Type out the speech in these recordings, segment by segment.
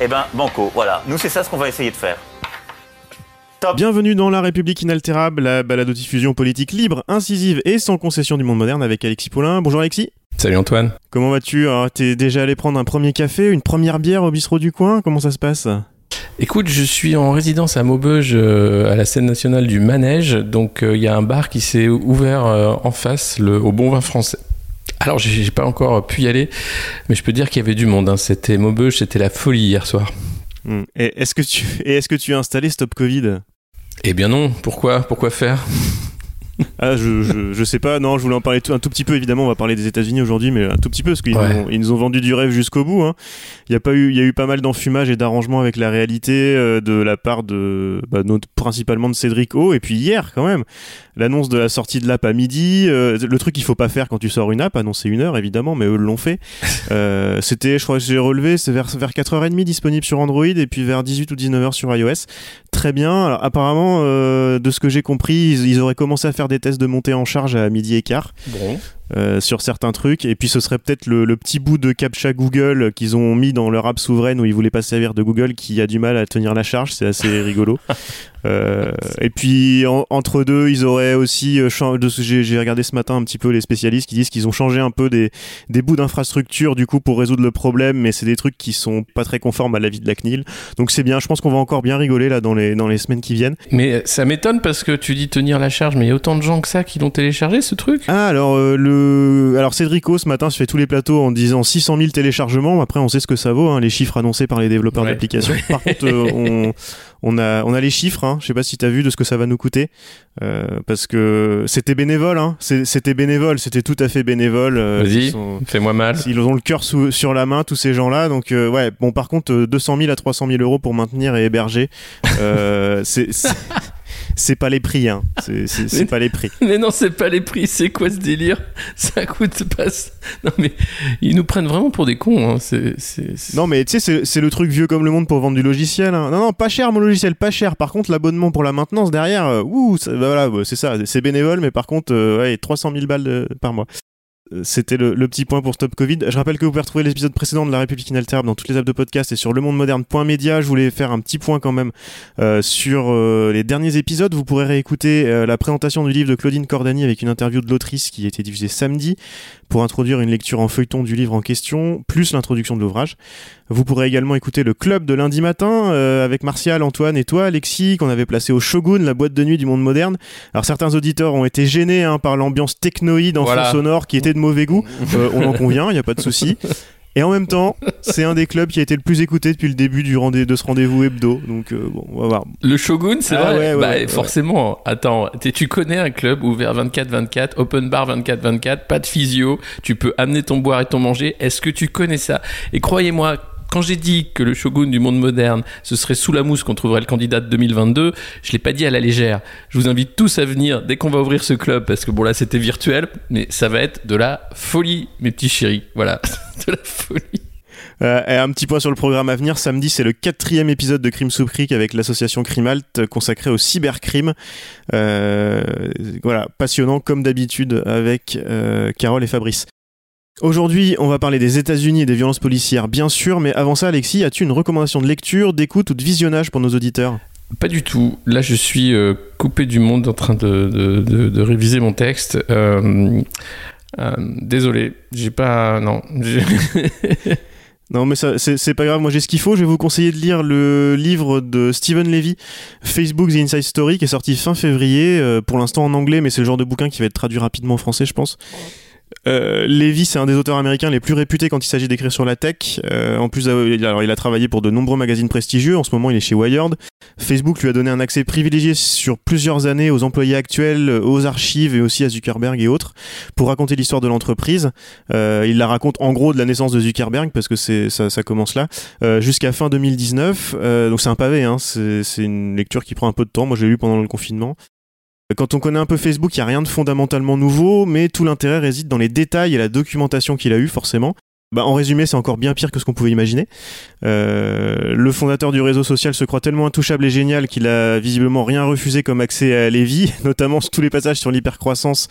Eh ben, banco, voilà. Nous, c'est ça ce qu'on va essayer de faire. Top. Bienvenue dans La République inaltérable, la balade de diffusion politique libre, incisive et sans concession du monde moderne avec Alexis Paulin. Bonjour Alexis. Salut Antoine. Comment vas-tu? Alors, T'es déjà allé prendre un premier café, une première bière au bistrot du coin? Comment ça se passe? Écoute, je suis en résidence à Maubeuge, euh, à la scène nationale du Manège. Donc, euh, il y a un bar qui s'est ouvert euh, en face, le, au Bon Vin Français. Alors, j'ai pas encore pu y aller, mais je peux dire qu'il y avait du monde. hein. C'était Maubeuge, c'était la folie hier soir. Hmm. Et est-ce que tu et est-ce que tu as installé Stop Covid? Eh bien non, pourquoi? Pourquoi faire? Ah, je, je, je sais pas. Non, je voulais en parler un tout petit peu. Évidemment, on va parler des États-Unis aujourd'hui, mais un tout petit peu parce qu'ils Ouais. nous ont- ils nous ont vendu du rêve jusqu'au bout. hein. Il y a pas eu, il y a eu pas mal d'enfumage et d'arrangement avec la réalité euh, de la part de, bah, notre- principalement de Cédric O. Et puis hier, quand même, l'annonce de la sortie de l'app à midi. euh, le truc qu'il faut pas faire quand tu sors une app, annoncer une heure évidemment, mais eux l'ont fait. Euh, c'était, je crois que j'ai relevé, c'est vers vers 4h30 disponible sur Android et puis vers 18 ou 19h sur iOS. Très bien. Alors, apparemment, euh, de ce que j'ai compris, ils, ils auraient commencé à faire des tests de montée en charge à midi et quart. Euh, sur certains trucs. Et puis ce serait peut-être le, le petit bout de captcha Google qu'ils ont mis dans leur app souveraine où ils voulaient pas se servir de Google qui a du mal à tenir la charge. C'est assez rigolo. Euh, et puis en- entre deux, ils auraient aussi euh, j'ai regardé ce matin un petit peu les spécialistes qui disent qu'ils ont changé un peu des, des bouts d'infrastructure du coup pour résoudre le problème, mais c'est des trucs qui sont pas très conformes à l'avis de la CNIL. Donc c'est bien. Je pense qu'on va encore bien rigoler là dans les dans les semaines qui viennent. Mais ça m'étonne parce que tu dis tenir la charge, mais il y a autant de gens que ça qui l'ont téléchargé ce truc? Ah alors euh, le alors Cédrico ce matin se fait tous les plateaux en disant 600 000 téléchargements. Après on sait ce que ça vaut, hein, les chiffres annoncés par les développeurs Ouais. d'applications. Par contre euh, on on a on a les chiffres. Hein, je sais pas si t'as vu de ce que ça va nous coûter euh, parce que c'était bénévole. Hein, c'était bénévole, c'était tout à fait bénévole. euh, Vas-y. sont- Fais-moi mal. ils ont le cœur sous- sur la main, tous ces gens-là. Donc, ouais, bon, par contre, euh, 200 000 à 300 000 euros pour maintenir et héberger, c'est c'est- pas les prix. Hein. C'est- pas les prix. Mais non, c'est pas les prix, c'est quoi ce délire? Ça coûte pas. Non, mais ils nous prennent vraiment pour des cons. Hein. Non mais tu sais c'est- le truc vieux comme le monde pour vendre du logiciel. hein. Non non pas cher mon logiciel pas cher. Par contre l'abonnement pour la maintenance derrière, euh, ouh ça- bah, voilà bah, c'est ça c'est bénévole mais par contre euh, ouais 300 000 balles de- par mois. Euh, C'était le, le petit point pour Stop Covid. Je rappelle que vous pouvez retrouver l'épisode précédent de La République inaltérable dans toutes les apps de podcast et sur lemondemoderne.media. Je voulais faire un petit point quand même euh, sur euh, les derniers épisodes. Vous pourrez réécouter la présentation du livre de Claudine Cordani avec une interview de l'autrice qui a été diffusée samedi pour introduire une lecture en feuilleton du livre en question, plus l'introduction de l'ouvrage. Vous pourrez également écouter le club de lundi matin euh, avec Martial, Antoine et toi, Alexis, qu'on avait placé au Shogun, la boîte de nuit du monde moderne. Alors certains auditeurs ont été gênés hein, par l'ambiance technoïde en Voilà. fond sonore qui était de mauvais goût. Euh, on en convient, il n'y a pas de souci. Et en même temps, c'est un des clubs qui a été le plus écouté depuis le début du de ce rendez-vous hebdo. Donc euh, bon, on va voir. Le Shogun, c'est Ah vrai ouais, ouais, Bah, ouais. forcément. Attends, tu connais un club ouvert 24-24, open bar 24-24, pas de physio, tu peux amener ton boire et ton manger. Est-ce que tu connais ça? Et croyez-moi, quand j'ai dit que le shogun du monde moderne, ce serait sous la mousse qu'on trouverait le candidat de 2022, je l'ai pas dit à la légère. Je vous invite tous à venir dès qu'on va ouvrir ce club, parce que bon là c'était virtuel, mais ça va être de la folie, mes petits chéris. Voilà, de la folie. Euh, et un petit point sur le programme à venir. Samedi, c'est le quatrième épisode de Crime sous Creek avec l'association Crimalt euh, consacré au cybercrime. Euh, voilà, passionnant comme d'habitude avec euh, Carole et Fabrice. Aujourd'hui, on va parler des États-Unis et des violences policières, bien sûr, mais avant ça, Alexis, as-tu une recommandation de lecture, d'écoute ou de visionnage pour nos auditeurs? Pas du tout. Là, je suis euh, coupé du monde en train de, de, de- de réviser mon texte. Euh, euh, désolé, j'ai pas. Non. Non, mais c'est c'est pas grave. Moi, j'ai ce qu'il faut. Je vais vous conseiller de lire le livre de Stephen Levy, Facebook The Inside Story, qui est sorti fin février. euh, pour l'instant en anglais, mais c'est le genre de bouquin qui va être traduit rapidement en français, je pense. Euh, Lévy, c'est un des auteurs américains les plus réputés quand il s'agit d'écrire sur la tech. Euh, en plus, euh, alors, il a travaillé pour de nombreux magazines prestigieux. En ce moment, il est chez Wired. Facebook lui a donné un accès privilégié sur plusieurs années aux employés actuels, euh, aux archives et aussi à Zuckerberg et autres pour raconter l'histoire de l'entreprise. Euh, il la raconte en gros de la naissance de Zuckerberg parce que c'est ça, ça commence là euh, jusqu'à fin 2019. Euh, donc c'est un pavé. Hein, c'est c'est une lecture qui prend un peu de temps. Moi, je l'ai lu pendant le confinement. Quand on connaît un peu Facebook, il n'y a rien de fondamentalement nouveau, mais tout l'intérêt réside dans les détails et la documentation qu'il a eu forcément. Bah, en résumé, c'est encore bien pire que ce qu'on pouvait imaginer. Euh, le fondateur du réseau social se croit tellement intouchable et génial qu'il a visiblement rien refusé comme accès à Lévy, notamment tous les passages sur l'hypercroissance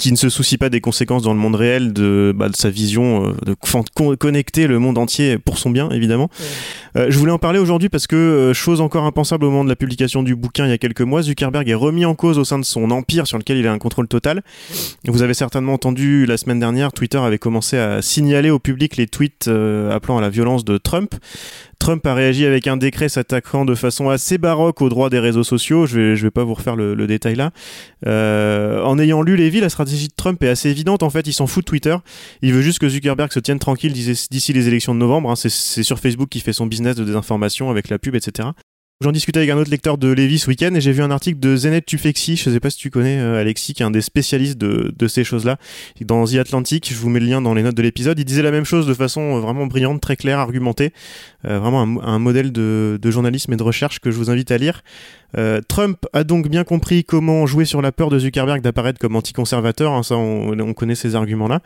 qui ne se soucie pas des conséquences dans le monde réel de, bah, de sa vision euh, de con- con- connecter le monde entier pour son bien, évidemment. Euh, je voulais en parler aujourd'hui parce que, euh, chose encore impensable au moment de la publication du bouquin il y a quelques mois, Zuckerberg est remis en cause au sein de son empire sur lequel il a un contrôle total. Vous avez certainement entendu la semaine dernière, Twitter avait commencé à signaler au public les tweets euh, appelant à la violence de Trump. Trump a réagi avec un décret s'attaquant de façon assez baroque aux droits des réseaux sociaux. Je vais, je vais pas vous refaire le, détail là. Euh, en ayant lu Lévy, la stratégie de Trump est assez évidente. En fait, il s'en fout de Twitter. Il veut juste que Zuckerberg se tienne tranquille d'ici les élections de novembre. hein. C'est sur Facebook qu'il fait son business de désinformation avec la pub, etc. J'en discutais avec un autre lecteur de Lévy ce week-end et j'ai vu un article de Zenet Tufexi, je sais pas si tu connais euh, Alexis, qui est un des spécialistes de, ces choses-là, dans The Atlantic, je vous mets le lien dans les notes de l'épisode, il disait la même chose de façon euh, vraiment brillante, très claire, argumentée, Euh, vraiment un, modèle de, journalisme et de recherche que je vous invite à lire. Trump a donc bien compris comment jouer sur la peur de Zuckerberg d'apparaître comme anticonservateur, hein, ça on, on connaît ces arguments-là.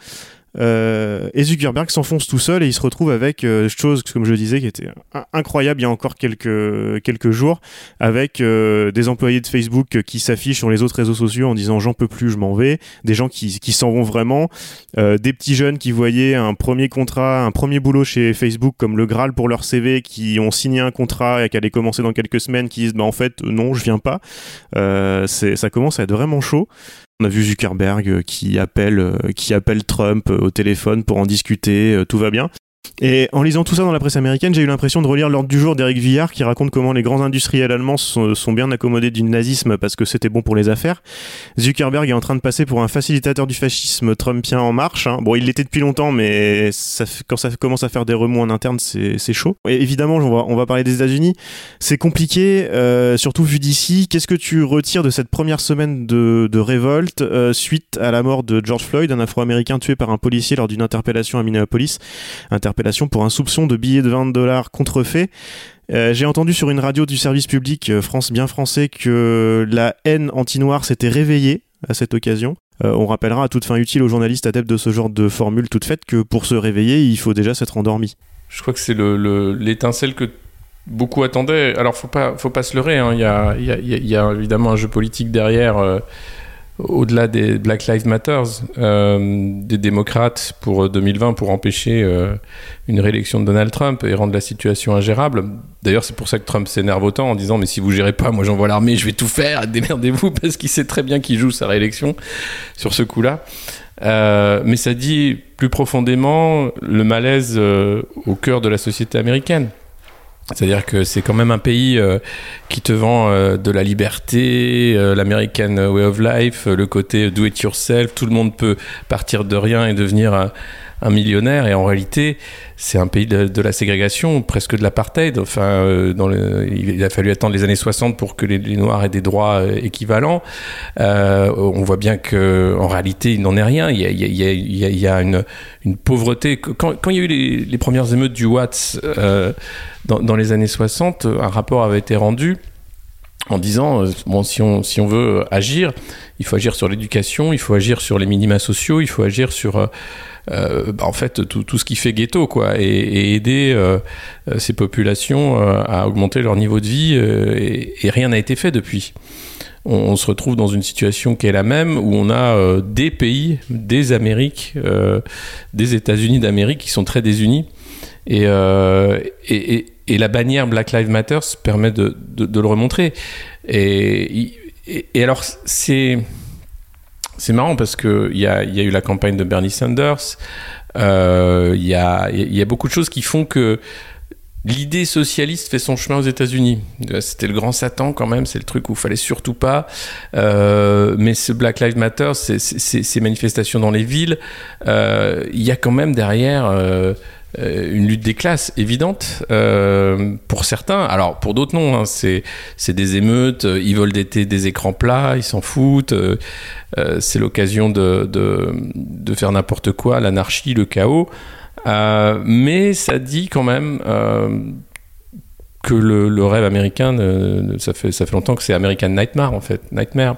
Euh, et Zuckerberg s'enfonce tout seul et il se retrouve avec euh, chose comme je disais qui était in- incroyable il y a encore quelques quelques jours avec euh, des employés de Facebook qui s'affichent sur les autres réseaux sociaux en disant j'en peux plus je m'en vais des gens qui, qui s'en vont vraiment. Euh, des petits jeunes qui voyaient un premier contrat un premier boulot chez Facebook comme le Graal pour leur CV qui ont signé un contrat et qui allait commencer dans quelques semaines qui disent bah en fait non je viens pas. Euh, ça commence à être vraiment chaud on a vu Zuckerberg euh, qui appelle, euh, qui appelle Trump euh, au téléphone pour en discuter, tout va bien. Et en lisant tout ça dans la presse américaine, j'ai eu l'impression de relire l'ordre du jour d'Éric Villard qui raconte comment les grands industriels allemands sont, sont bien accommodés du nazisme parce que c'était bon pour les affaires. Zuckerberg est en train de passer pour un facilitateur du fascisme trumpien en marche. hein. Bon, il l'était depuis longtemps, mais quand ça commence à faire des remous en interne, c'est chaud. Évidemment, on va, parler des États-Unis. C'est compliqué, euh, surtout vu d'ici. Qu'est-ce que tu retires de cette première semaine de, révolte euh, suite à la mort de George Floyd, un Afro-Américain tué par un policier lors d'une interpellation à Minneapolis? Pour un soupçon de billets de 20 dollars contrefaits. Euh, J'ai entendu sur une radio du service public euh, France bien français que la haine anti-noire s'était réveillée à cette occasion. Euh, on rappellera à toute fin utile aux journalistes adeptes de ce genre de formule toute faite que pour se réveiller, il faut déjà s'être endormi. Je crois que c'est le- le- l'étincelle que beaucoup attendaient. Alors, faut pas, faut pas se leurrer. Il, y a, évidemment un jeu politique derrière, au-delà des Black Lives Matter, euh, des démocrates pour 2020 pour empêcher euh, une réélection de Donald Trump et rendre la situation ingérable. D'ailleurs, c'est pour ça que Trump s'énerve autant en disant Mais si vous gérez pas, moi j'envoie l'armée, je vais tout faire, démerdez-vous, parce qu'il sait très bien qu'il joue sa réélection sur ce coup-là. Euh, mais ça dit plus profondément le malaise euh, au cœur de la société américaine. C'est-à-dire que c'est quand même un pays euh, qui te vend euh, de la liberté, euh, l'American way of life, le côté do it yourself, tout le monde peut partir de rien et devenir un, millionnaire. Et en réalité, c'est un pays de, la ségrégation, presque de l'apartheid. Enfin, euh, dans le, il a fallu attendre les années 60 pour que les, Noirs aient des droits euh, équivalents. Euh, on voit bien que en réalité, il n'en est rien. Il y a, une, pauvreté. Quand, il y a eu les, premières émeutes du Watts dans les années 60, un rapport avait été rendu en disant euh, bon si on veut agir il faut agir sur l'éducation il faut agir sur les minima sociaux il faut agir sur euh, euh, bah, en fait tout, ce qui fait ghetto quoi et, aider ces populations à augmenter leur niveau de vie et, rien n'a été fait depuis. On, se retrouve dans une situation qui est la même où on a des pays des Amériques des États-Unis d'Amérique qui sont très désunis et, euh, et, et, et la bannière Black Lives Matter permet de, de, le remontrer. Et, et, alors, c'est. C'est marrant parce qu'il y a, y a eu la campagne de Bernie Sanders, euh, il y, a, y a beaucoup de choses qui font que l'idée socialiste fait son chemin aux États-Unis. Euh, C'était le grand Satan quand même, c'est le truc où il fallait surtout pas. Mais ce Black Lives Matter, ces manifestations dans les villes, il y a quand même derrière une lutte des classes évidente euh, pour certains. Alors pour d'autres non, hein, c'est des émeutes, euh, ils veulent des, des écrans plats, ils s'en foutent. euh, euh, c'est l'occasion de, de, de faire n'importe quoi, l'anarchie, le chaos. Euh, mais ça dit quand même euh, que le, le rêve américain, ça, fait, ça fait longtemps que c'est American Nightmare en fait, Nightmare.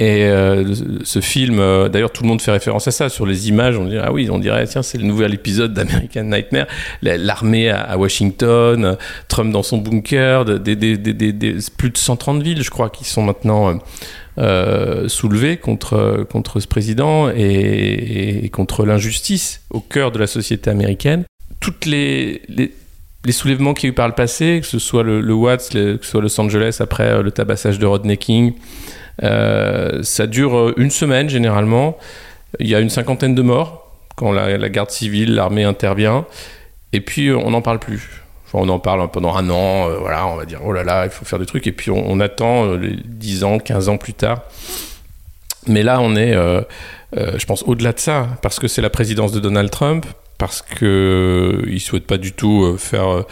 Et euh, ce film, euh, d'ailleurs, tout le monde fait référence à ça. Sur les images, on dirait, ah oui, on dirait, tiens, c'est le nouvel épisode d'American Nightmare. La- L'armée à, Washington, Trump dans son bunker, plus de 130 villes, je crois, qui sont maintenant euh, soulevées contre, contre ce président et, contre l'injustice au cœur de la société américaine. Toutes les, les, soulèvements qu'il y a eu par le passé, que ce soit le, Watts, que ce soit Los Angeles après le tabassage de Rodney King, ça dure euh, une semaine généralement. Il y a une cinquantaine de morts quand la, garde civile, l'armée intervient. Et puis euh, on n'en parle plus. On en parle pendant un an, euh, voilà, on va dire oh là là, il faut faire des trucs. Et puis on, attend euh, les 10 ans, 15 ans plus tard. Mais là, on est, euh, euh, je pense, au-delà de ça, parce que c'est la présidence de Donald Trump, parce que il souhaite pas du tout euh, faire euh,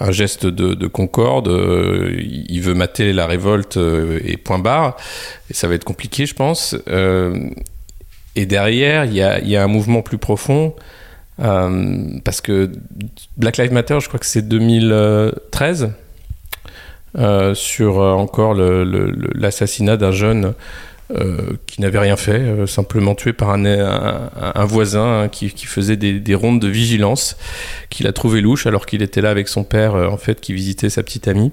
un geste de, de concorde. euh, il veut mater la révolte euh, et point barre. Et ça va être compliqué, je pense. Euh, et derrière, il y a, un mouvement plus profond. euh, parce que Black Lives Matter, je crois que c'est 2013, euh, sur euh, encore l'assassinat d'un jeune euh, qui n'avait rien fait, euh, simplement tué par un, voisin hein, qui, faisait des, des rondes de vigilance, qu'il a trouvé louche alors qu'il était là avec son père, euh, en fait, qui visitait sa petite amie.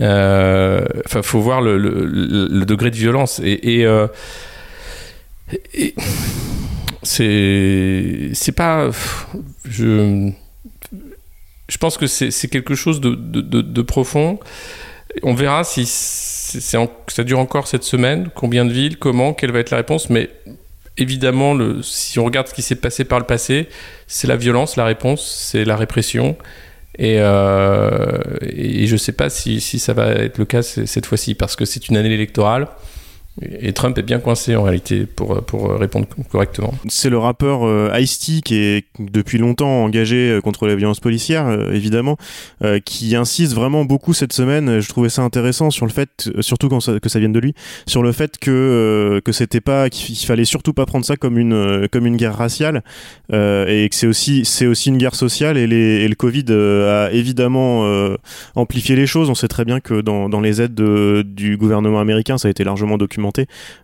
Euh, Enfin, faut voir le, degré de violence et, euh, c'est c'est pas je je pense que c'est quelque chose de- de profond. On verra si ça dure encore cette semaine, combien de villes, comment, quelle va être la réponse, mais évidemment, si on regarde ce qui s'est passé par le passé, c'est la violence, la réponse, c'est la répression. Et, euh, je ne sais pas si, ça va être le cas cette fois-ci, parce que c'est une année électorale. Et Trump est bien coincé en réalité pour, pour répondre correctement. C'est le rappeur euh, Ice-T qui est depuis longtemps engagé euh, contre les violences policières, euh, évidemment, euh, qui insiste vraiment beaucoup cette semaine. Je trouvais ça intéressant sur le fait, euh, surtout quand ça, que ça vienne de lui, sur le fait que que c'était pas qu'il fallait surtout pas prendre ça comme une comme une guerre raciale et que c'est aussi c'est aussi une guerre sociale et, les, et le Covid a évidemment amplifié les choses. On sait très bien que dans, dans les aides de- du gouvernement américain, ça a été largement documenté.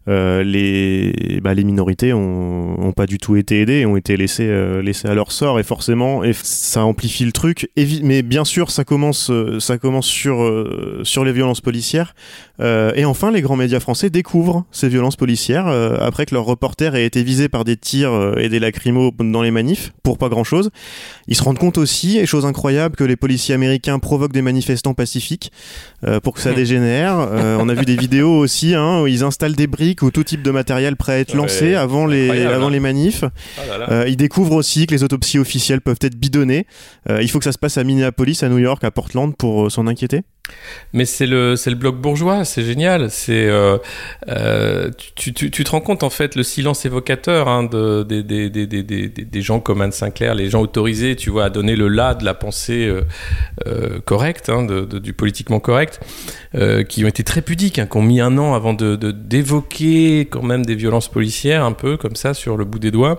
Euh, les, bah, les minorités ont, ont pas du tout été aidées ont été laissées, euh, laissées à leur sort et forcément et ça amplifie le truc. Mais bien sûr, ça commence, euh, ça commence sur, euh, sur les violences policières. Et enfin, les grands médias français découvrent ces violences policières après que leur reporter ait été visé par des tirs et des lacrymos dans les manifs pour pas grand chose. Ils se rendent compte aussi, et chose incroyable, que les policiers américains provoquent des manifestants pacifiques pour que ça dégénère. On a vu des vidéos aussi hein, où ils installent des briques ou tout type de matériel prêt à être lancé Ouais, avant les avant hein. les manifs. Euh, ils découvrent aussi que les autopsies officielles peuvent être bidonnées. Euh, il faut que ça se passe à Minneapolis, à New York, à Portland pour euh, s'en inquiéter. Mais c'est le, c'est le bloc bourgeois, c'est génial. C'est, euh, euh, tu, tu, tu te rends compte en fait le silence évocateur hein, de, des, des, des, des, gens comme Anne Sinclair, les gens autorisés, tu vois, à donner le là de la pensée euh, correcte, hein, du politiquement correct, qui ont été très pudiques, hein, qui ont mis un an avant de, d'évoquer quand même des violences policières, un peu comme ça sur le bout des doigts,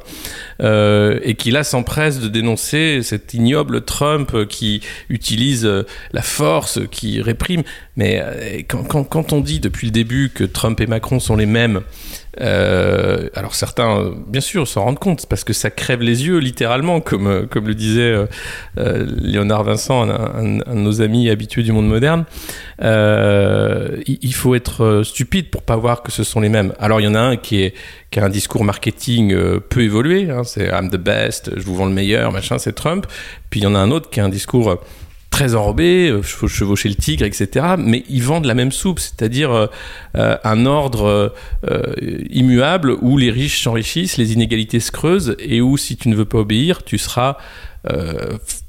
et qui là s'empressent de dénoncer cet ignoble Trump qui utilise la force, qui réprime. Mais euh, quand, on dit depuis le début que Trump et Macron sont les mêmes, euh, alors certains, euh, bien sûr, s'en rendent compte parce que ça crève les yeux littéralement, comme, comme le disait Léonard Vincent, un, de nos amis habitués du monde moderne. Il, faut être stupide pour pas voir que ce sont les mêmes. Alors il y en a un qui, est, qui a un discours marketing peu évolué, hein, c'est I'm the best, je vous vends le meilleur, machin, c'est Trump. Puis il y en a un autre qui a un discours très enrobé, euh, chevau- chevaucher le tigre, etc. Mais ils vendent la même soupe, c'est-à-dire euh, euh, un ordre immuable où les riches s'enrichissent, les inégalités se creusent et où si tu ne veux pas obéir, tu seras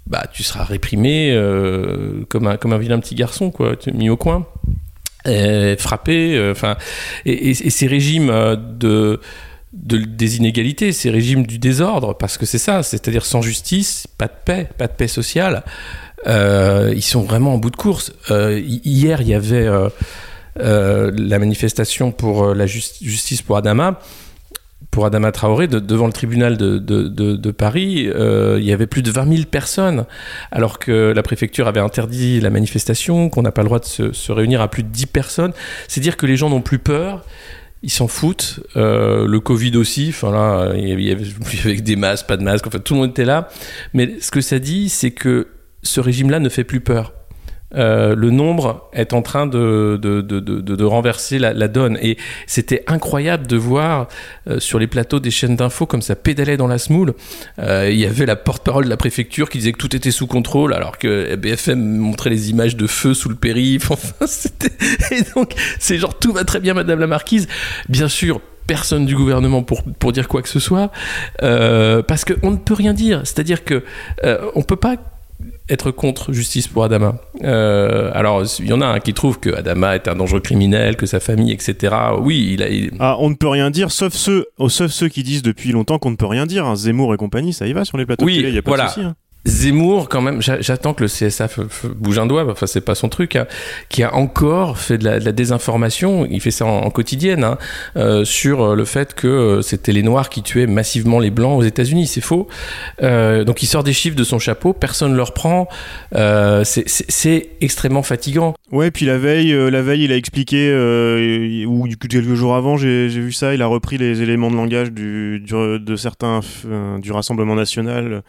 bah, tu seras réprimé comme, un, comme un vilain petit garçon, quoi, mis au coin, et frappé. Enfin, et, et- ces régimes de, de- des inégalités, ces régimes du désordre, parce que c'est ça, c'est-à-dire sans justice, pas de paix, pas de paix sociale. Euh, ils sont vraiment en bout de course. Euh, hi- hier, il y avait euh, la manifestation pour la jus- justice pour Adama pour Adama Traoré, de- devant le tribunal de, Paris, il y avait plus de 20 000 personnes, alors que la préfecture avait interdit la manifestation, qu'on n'a pas le droit de se, réunir à plus de 10 personnes. C'est dire que les gens n'ont plus peur. Ils s'en foutent. Le Covid aussi. Enfin là, il y avait, des masques, pas de masques. Enfin, tout le monde était là. Mais ce que ça dit, c'est que ce régime-là ne fait plus peur. Euh, le nombre est en train de, de, de, de, renverser la, donne. Et c'était incroyable de voir euh, sur les plateaux des chaînes d'infos comme ça pédalait dans la smoule. Euh, il y avait la porte-parole de la préfecture qui disait que tout était sous contrôle, alors que BFM montrait les images de feu sous le périph'. Enfin. Et donc, c'est genre tout va très bien, Madame la Marquise. Bien sûr. Personne du gouvernement pour, pour dire quoi que ce soit, parce qu'on ne peut rien dire. C'est-à-dire que euh, on peut pas être contre justice pour Adama. Euh, alors, il y en a un qui trouve que Adama est un dangereux criminel, que sa famille, etc. Oui, il a. il- Ah, on ne peut rien dire, sauf ceux, oh, sauf ceux qui disent depuis longtemps qu'on ne peut rien dire. hein. Zemmour et compagnie, ça y va sur les plateaux Oui, de télé, y a pas voilà. de souci. hein. Zemmour, quand même, j'a- j'attends que le CSA bouge un doigt, enfin, c'est pas son truc, hein, qui a encore fait de la, désinformation, il fait ça en, en quotidienne, hein, euh, sur le fait que euh, c'était les Noirs qui tuaient massivement les Blancs aux États-Unis, c'est faux. Euh, donc il sort des chiffres de son chapeau, personne ne le reprend, c'est- extrêmement fatigant. Ouais, puis la veille, la veille, il a expliqué, ou quelques jours avant, j'ai vu ça, il a repris les éléments de langage du, de certains du Rassemblement National,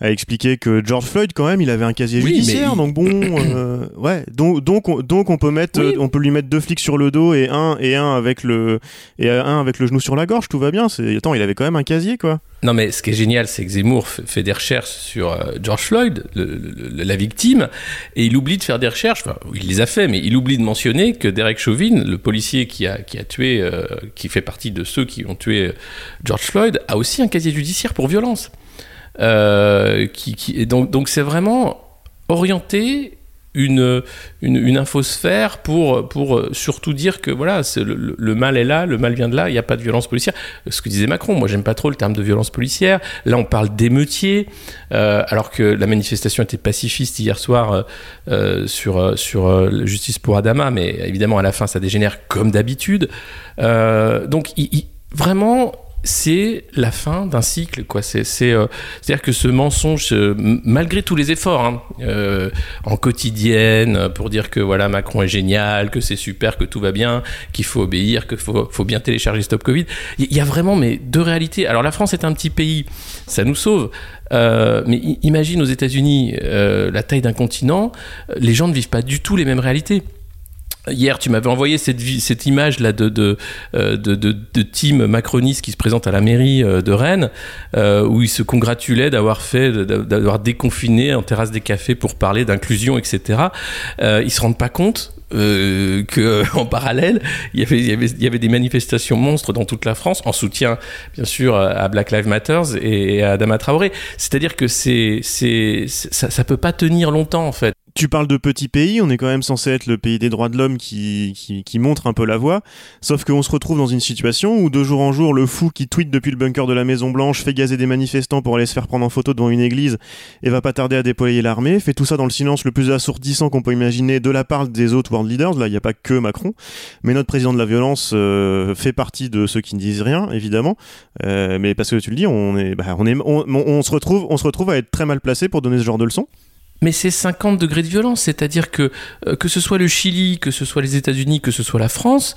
a expliqué que George Floyd, quand même, il avait un casier Oui, judiciaire, donc bon, euh, ouais, donc donc on, donc on peut mettre, Oui. on peut lui mettre deux flics sur le dos et un et un avec le et un avec le genou sur la gorge, tout va bien. C'est attends, il avait quand même un casier, quoi. Non, mais ce qui est génial, c'est que Zemmour fait des recherches sur euh, George Floyd, le- le- le- la victime, et il oublie de faire des recherches. Enfin, il les a fait, mais il oublie de mentionner que Derek Chauvin, le policier qui a, qui a tué, euh, qui fait partie de ceux qui ont tué George Floyd, a aussi un casier judiciaire pour violence. Euh, qui, donc, donc c'est vraiment orienté une, une, une infosphère pour, pour euh, surtout dire que voilà, le, mal est là, le mal vient de là, il n'y a pas de violence policière. Ce que disait Macron, moi j'aime pas trop le terme de violence policière. Là on parle d'émeutiers, euh, alors que la manifestation était pacifiste hier soir sur, sur justice pour Adama, mais évidemment à la fin ça dégénère comme d'habitude. Donc vraiment c'est la fin d'un cycle quoi. C'est c'est euh, c'est à dire que ce mensonge euh, malgré tous les efforts hein, euh, en quotidienne pour dire que voilà Macron est génial que c'est super que tout va bien qu'il faut obéir qu'il faut faut bien télécharger Stop Covid il y, a vraiment mais deux réalités. Alors la France est un petit pays ça nous sauve euh, mais imagine aux États-Unis euh, la taille d'un continent les gens ne vivent pas du tout les mêmes réalités Hier, tu m'avais envoyé cette, cette image là de de, euh, de, de, de team macroniste qui se présente à la mairie euh, de Rennes, euh, où ils se congratulaient d'avoir fait, d'a- d'avoir déconfiné en terrasse des cafés pour parler d'inclusion, etc. Euh, ils se rendent pas compte euh, que en parallèle, il y, avait, il, y avait, il y avait des manifestations monstres dans toute la France, en soutien bien sûr à Black Lives Matter et à Adama Traoré. C'est-à-dire que c'est, c'est, ça, ça peut pas tenir longtemps en fait. Tu parles de petits pays, on est quand même censé être le pays des droits de l'homme qui, qui, montre un peu la voie, sauf qu'on se retrouve dans une situation où de jour en jour, le fou qui tweet depuis le bunker de la Maison Blanche fait gazer des manifestants pour aller se faire prendre en photo devant une église et va pas tarder à déployer l'armée, fait tout ça dans le silence le plus assourdissant qu'on peut imaginer de la part des autres world leaders, là il n'y a pas que Macron, mais notre président de la violence euh, fait partie de ceux qui ne disent rien, évidemment, Euh, mais parce que tu le dis, on, est, bah, on, est, on se retrouve, on se retrouve à être très mal placé pour donner ce genre de leçons. Mais c'est 50 degrés de violence, c'est-à-dire que euh, que ce soit le Chili, que ce soit les États-Unis, que ce soit la France,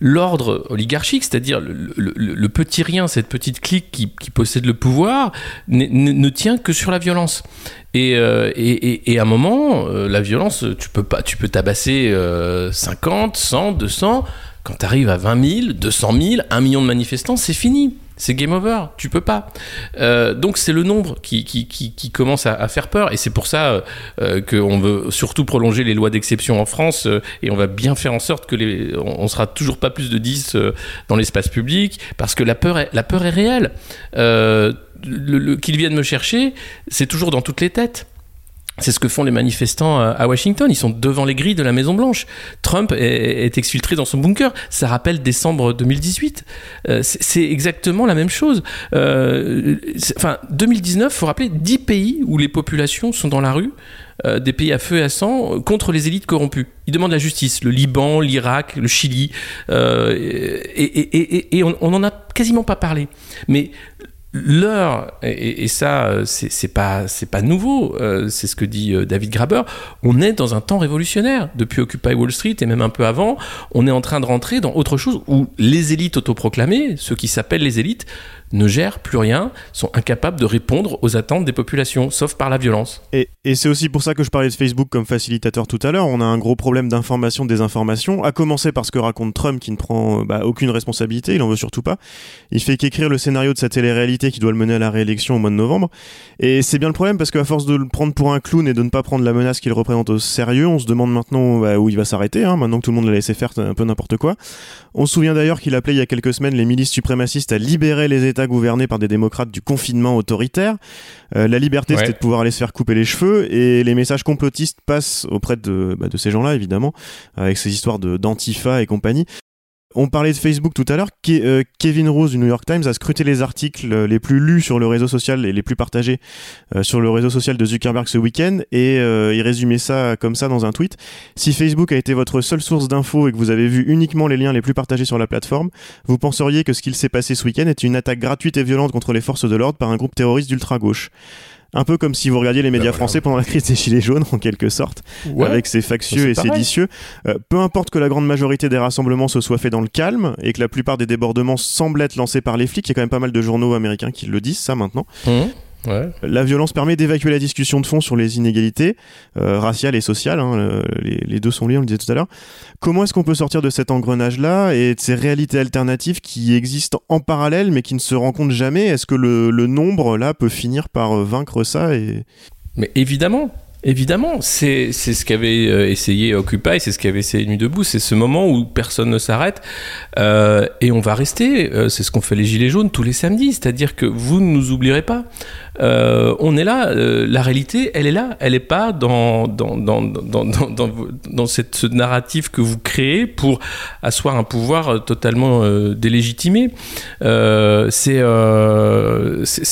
l'ordre oligarchique, c'est-à-dire le, petit rien, cette petite clique qui, qui possède le pouvoir, ne, tient que sur la violence. Et, euh, et, et- à un moment, euh, la violence, tu peux pas, tu peux tabasser euh, 50, 100, 200. Quand tu arrives à 20 000, 200 000, 1 million de manifestants, c'est fini. C'est game over, tu peux pas. Euh, donc c'est le nombre qui, qui, qui, commence à, faire peur et c'est pour ça euh, euh, qu'on veut surtout prolonger les lois d'exception en France et on va bien faire en sorte que les, on, sera toujours pas plus de 10 euh, dans l'espace public parce que la peur est, la peur est réelle. Le, le- qu'ils viennent me chercher, c'est toujours dans toutes les têtes. C'est ce que font les manifestants euh, à Washington. Ils sont devant les grilles de la Maison Blanche. Trump est, exfiltré dans son bunker. Ça rappelle décembre 2018. Euh, c'est exactement la même chose. Euh, enfin, 2019, faut rappeler 10 pays où les populations sont dans la rue. des pays à feu et à sang contre les élites corrompues. Ils demandent la justice. Le Liban, l'Irak, le Chili. et et- on n'en a quasiment pas parlé. Mais l'heure, et, ça, euh, c'est pas, pas nouveau, euh, c'est ce que dit euh, David Graber, on est dans un temps révolutionnaire. Depuis Occupy Wall Street et même un peu avant, on est en train de rentrer dans autre chose où les élites autoproclamées, ceux qui s'appellent les élites, ne gèrent plus rien, sont incapables de répondre aux attentes des populations, sauf par la violence. Et, c'est aussi pour ça que je parlais de Facebook comme facilitateur tout à l'heure. On a un gros problème d'information, désinformation, à commencer par ce que raconte Trump qui ne prend bah, aucune responsabilité, il en veut surtout pas. Il fait qu'écrire le scénario de sa télé-réalité qui doit le mener à la réélection au mois de novembre. Et c'est bien le problème parce qu'à force de le prendre pour un clown et de ne pas prendre la menace qu'il représente au sérieux, on se demande maintenant bah, où il va s'arrêter, hein, maintenant que tout le monde l'a laissé faire un peu n'importe quoi. On se souvient d'ailleurs qu'il appelait il y a quelques semaines les milices suprémacistes à libérer les États gouvernés par des démocrates du confinement autoritaire. Euh, la liberté, Ouais. c'était de pouvoir aller se faire couper les cheveux, et les messages complotistes passent auprès de, bah, de ces gens-là, évidemment, avec ces histoires de- d'antifa et compagnie. On parlait de Facebook tout à l'heure. Euh, Kevin Rose du New York Times a scruté les articles euh, les plus lus sur le réseau social et les plus partagés euh, sur le réseau social de Zuckerberg ce week-end et il résumait ça comme ça dans un tweet. Si Facebook a été votre seule source d'infos et que vous avez vu uniquement les liens les plus partagés sur la plateforme, vous penseriez que ce qu'il s'est passé ce week-end est une attaque gratuite et violente contre les forces de l'ordre par un groupe terroriste d'ultra-gauche. Un peu comme si vous regardiez les médias voilà. français pendant la crise des Gilets jaunes, en quelque sorte avec ses factieux et ses pareil. vicieux. Euh, peu importe que la grande majorité des rassemblements se soit fait dans le calme et que la plupart des débordements semblent être lancés par les flics, il y a quand même pas mal de journaux américains qui le disent, ça maintenant. Hum, ouais. La violence permet d'évacuer la discussion de fond sur les inégalités euh, raciales et sociales. hein, le- les, les deux sont liés, on le disait tout à l'heure. Comment est-ce qu'on peut sortir de cet engrenage-là et de ces réalités alternatives qui existent en parallèle mais qui ne se rencontrent jamais? Est-ce que le, le nombre là peut finir par euh, vaincre ça et... Mais évidemment, évidemment, c'est ce qu'avait euh, essayé Occupy, c'est ce qu'avait essayé Nuit debout, c'est ce moment où personne ne s'arrête euh, et on va rester. euh, c'est ce qu'ont fait les Gilets jaunes tous les samedis, c'est-à-dire que vous ne nous oublierez pas. On est là, la réalité, elle est là, elle n'est pas dans cette, ce narratif que vous créez pour asseoir un pouvoir totalement délégitimé. C'est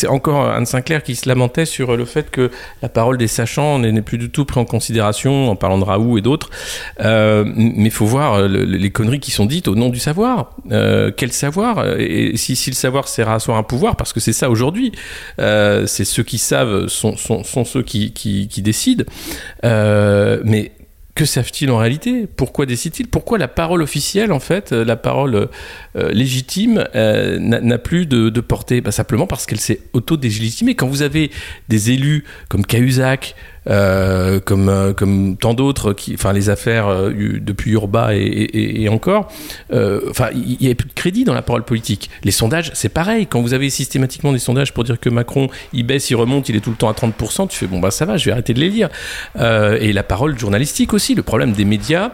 encore Anne Sinclair qui se lamentait sur le fait que la parole des sachants n'est n'est plus du tout prise en considération en parlant de Raoult et d'autres. Euh, mais il faut voir euh, le- les conneries qui sont dites au nom du savoir. Euh, quel savoir? Et si, si le savoir sert à asseoir un pouvoir, parce que c'est ça aujourd'hui, c'est ceux qui savent sont, sont, ceux qui, qui, décident. Mais que savent-ils en réalité? Pourquoi décident-ils? Pourquoi la parole officielle, en fait, la parole légitime, n'a n'a plus de, de portée? Bah, Simplement parce qu'elle s'est auto-délégitimée. Quand vous avez des élus comme Cahuzac, euh, comme, euh, comme tant d'autres, enfin les affaires euh, eu- depuis Urba et, encore, enfin il n'y avait plus de crédit dans la parole politique. Les sondages, c'est pareil. Quand vous avez systématiquement des sondages pour dire que Macron il baisse, il remonte, il est tout le temps à 30%, tu fais bon bah ça va, je vais arrêter de les lire. Et la parole journalistique aussi, le problème des médias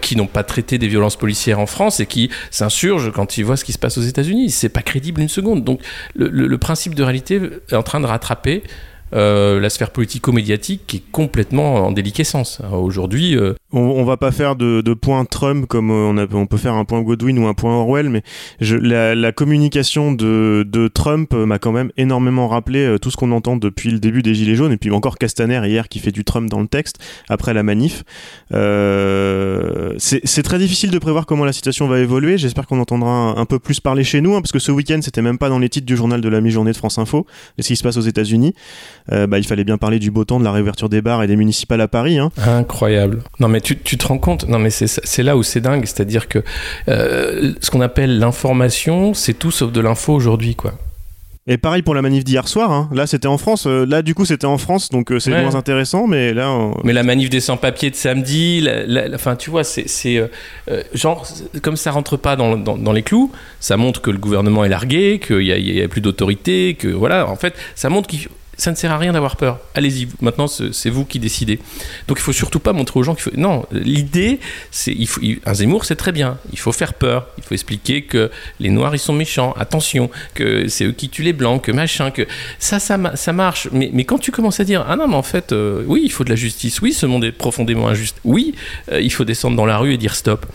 qui n'ont pas traité des violences policières en France et qui s'insurgent quand ils voient ce qui se passe aux États-Unis. C'est pas crédible une seconde. Donc le, principe de réalité est en train de rattraper la sphère politico-médiatique qui est complètement en déliquescence. Euh, Aujourd'hui, euh, On, va pas faire de, point Trump comme euh, on, peut faire un point Godwin ou un point Orwell, mais la, communication de, Trump euh, m'a quand même énormément rappelé euh, tout ce qu'on entend depuis le début des Gilets jaunes, et puis encore Castaner hier qui fait du Trump dans le texte après la manif. C'est très difficile de prévoir comment la situation va évoluer. J'espère qu'on entendra un, peu plus parler chez nous, hein, parce que ce week-end c'était même pas dans les titres du journal de la mi-journée de France Info, de ce qui se passe aux États-Unis. Bah, il fallait bien parler du beau temps, de la réouverture des bars et des municipales à Paris. Hein. Incroyable. Non mais tu, tu te rends compte Non mais c'est là où c'est dingue, c'est-à-dire que euh, ce qu'on appelle l'information, c'est tout sauf de l'info aujourd'hui quoi. Et pareil pour la manif d'hier soir. hein. Là, c'était en France. Euh, là, du coup, c'était en France, donc euh, c'est Ouais. moins intéressant. Mais là, on- Mais la manif des sans-papiers de samedi, la- la- la- enfin tu vois, c'est euh, genre comme ça rentre pas dans, dans, dans les clous, ça montre que le gouvernement est largué, qu'il y a, a plus d'autorité, que voilà, en fait, ça montre qu'il ça ne sert à rien d'avoir peur. Allez-y, maintenant c'est vous qui décidez. Donc il faut surtout pas montrer aux gens qu'il faut. Non, l'idée, c'est un Zemmour, c'est très bien. Il faut faire peur. Il faut expliquer que les Noirs ils sont méchants. Attention, que c'est eux qui tuent les blancs, que machin, que ça, ça, ça marche. Mais, mais quand tu commences à dire ah non, mais en fait, euh, oui, il faut de la justice. Oui, ce monde est profondément injuste. Oui, euh, il faut descendre dans la rue et dire stop.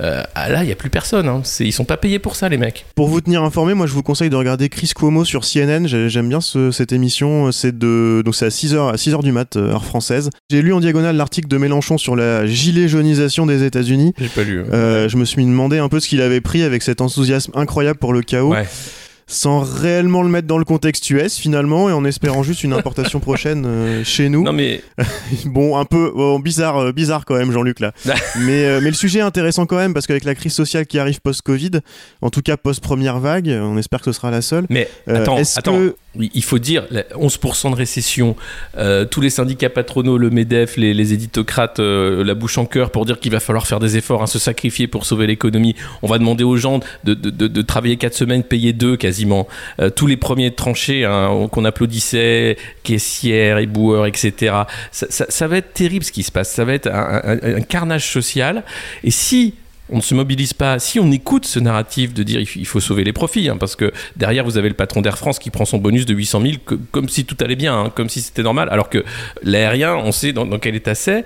Euh, ah là, il n'y a plus personne. Hein. Ils sont pas payés pour ça, les mecs. Pour vous tenir informé, moi je vous conseille de regarder Chris Cuomo sur CNN. J'aime bien cette émission. C'est de donc c'est à 6h à 6h du mat euh, heure française. J'ai lu en diagonale l'article de Mélenchon sur la gilet jaunisation des États-Unis. J'ai pas lu. Euh, je me suis demandé un peu ce qu'il avait pris avec cet enthousiasme incroyable pour le chaos. Ouais sans réellement le mettre dans le contexte US finalement et en espérant juste une importation prochaine euh, chez nous. Non mais bon un peu bizarre euh, bizarre quand même Jean-Luc là. mais euh, mais le sujet est intéressant quand même parce qu'avec la crise sociale qui arrive post-Covid, en tout cas post première vague, on espère que ce sera la seule. Mais attends, attends il faut dire, 11% de récession, tous les syndicats patronaux, le MEDEF, les, éditocrates, euh, la bouche en cœur pour dire qu'il va falloir faire des efforts, hein, se sacrifier pour sauver l'économie. On va demander aux gens de, travailler 4 semaines, payer 2 quasiment. Euh, tous les premiers tranchés hein, qu'on applaudissait, caissières, éboueurs, etc. Ça, va être terrible ce qui se passe. Ça va être un carnage social. Et si on ne se mobilise pas, si on écoute ce narratif de dire il faut sauver les profits, hein, parce que derrière vous avez le patron d'Air France qui prend son bonus de 800 000 comme si tout allait bien, hein, comme si c'était normal, alors que l'aérien, on sait dans, dans quel état c'est,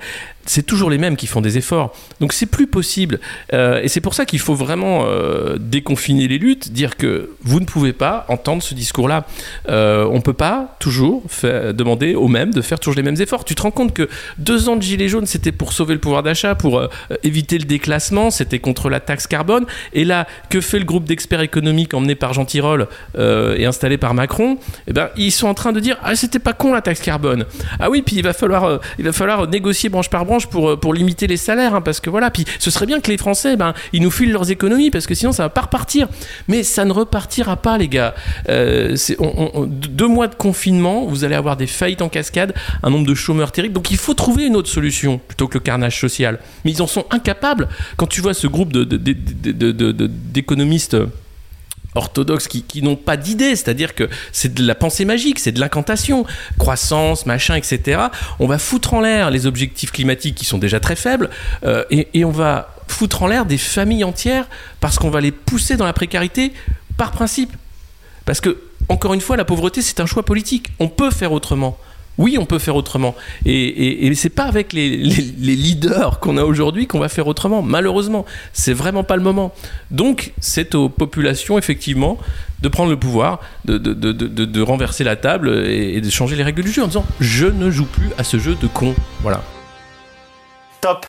c'est toujours les mêmes qui font des efforts. Donc c'est plus possible. Euh, et c'est pour ça qu'il faut vraiment euh, déconfiner les luttes, dire que vous ne pouvez pas entendre ce discours-là. Euh, on ne peut pas toujours demander aux mêmes de faire toujours les mêmes efforts. Tu te rends compte que deux ans de Gilets jaunes, c'était pour sauver le pouvoir d'achat, pour éviter le déclassement, c'était contre la taxe carbone. Et là, que fait le groupe d'experts économiques emmené par Jean Tirole et installé par Macron? Eh ben, Ils sont en train de dire Ah, c'était pas con la taxe carbone. Ah oui, puis il va falloir, il va falloir négocier branche par branche pour, euh, pour limiter les salaires, hein, parce que voilà, puis ce serait bien que les Français, ben, ils nous filent leurs économies, parce que sinon ça va pas repartir. Mais ça ne repartira pas, les gars. Euh, deux mois de confinement, vous allez avoir des faillites en cascade, un nombre de chômeurs terrible. Donc il faut trouver une autre solution plutôt que le carnage social. Mais ils en sont incapables. Quand tu vois ce groupe d'économistes orthodoxes qui, n'ont pas d'idée, c'est-à-dire que c'est de la pensée magique, c'est de l'incantation, croissance, machin, etc. On va foutre en l'air les objectifs climatiques qui sont déjà très faibles euh, et, on va foutre en l'air des familles entières parce qu'on va les pousser dans la précarité par principe. Parce que, encore une fois, la pauvreté, c'est un choix politique. On peut faire autrement oui, on peut faire autrement. Et, et, c'est pas avec les, leaders qu'on a aujourd'hui qu'on va faire autrement. Malheureusement, c'est vraiment pas le moment. Donc, c'est aux populations, effectivement, de prendre le pouvoir, de, de, renverser la table et, de changer les règles du jeu en disant je ne joue plus à ce jeu de con. Voilà. Top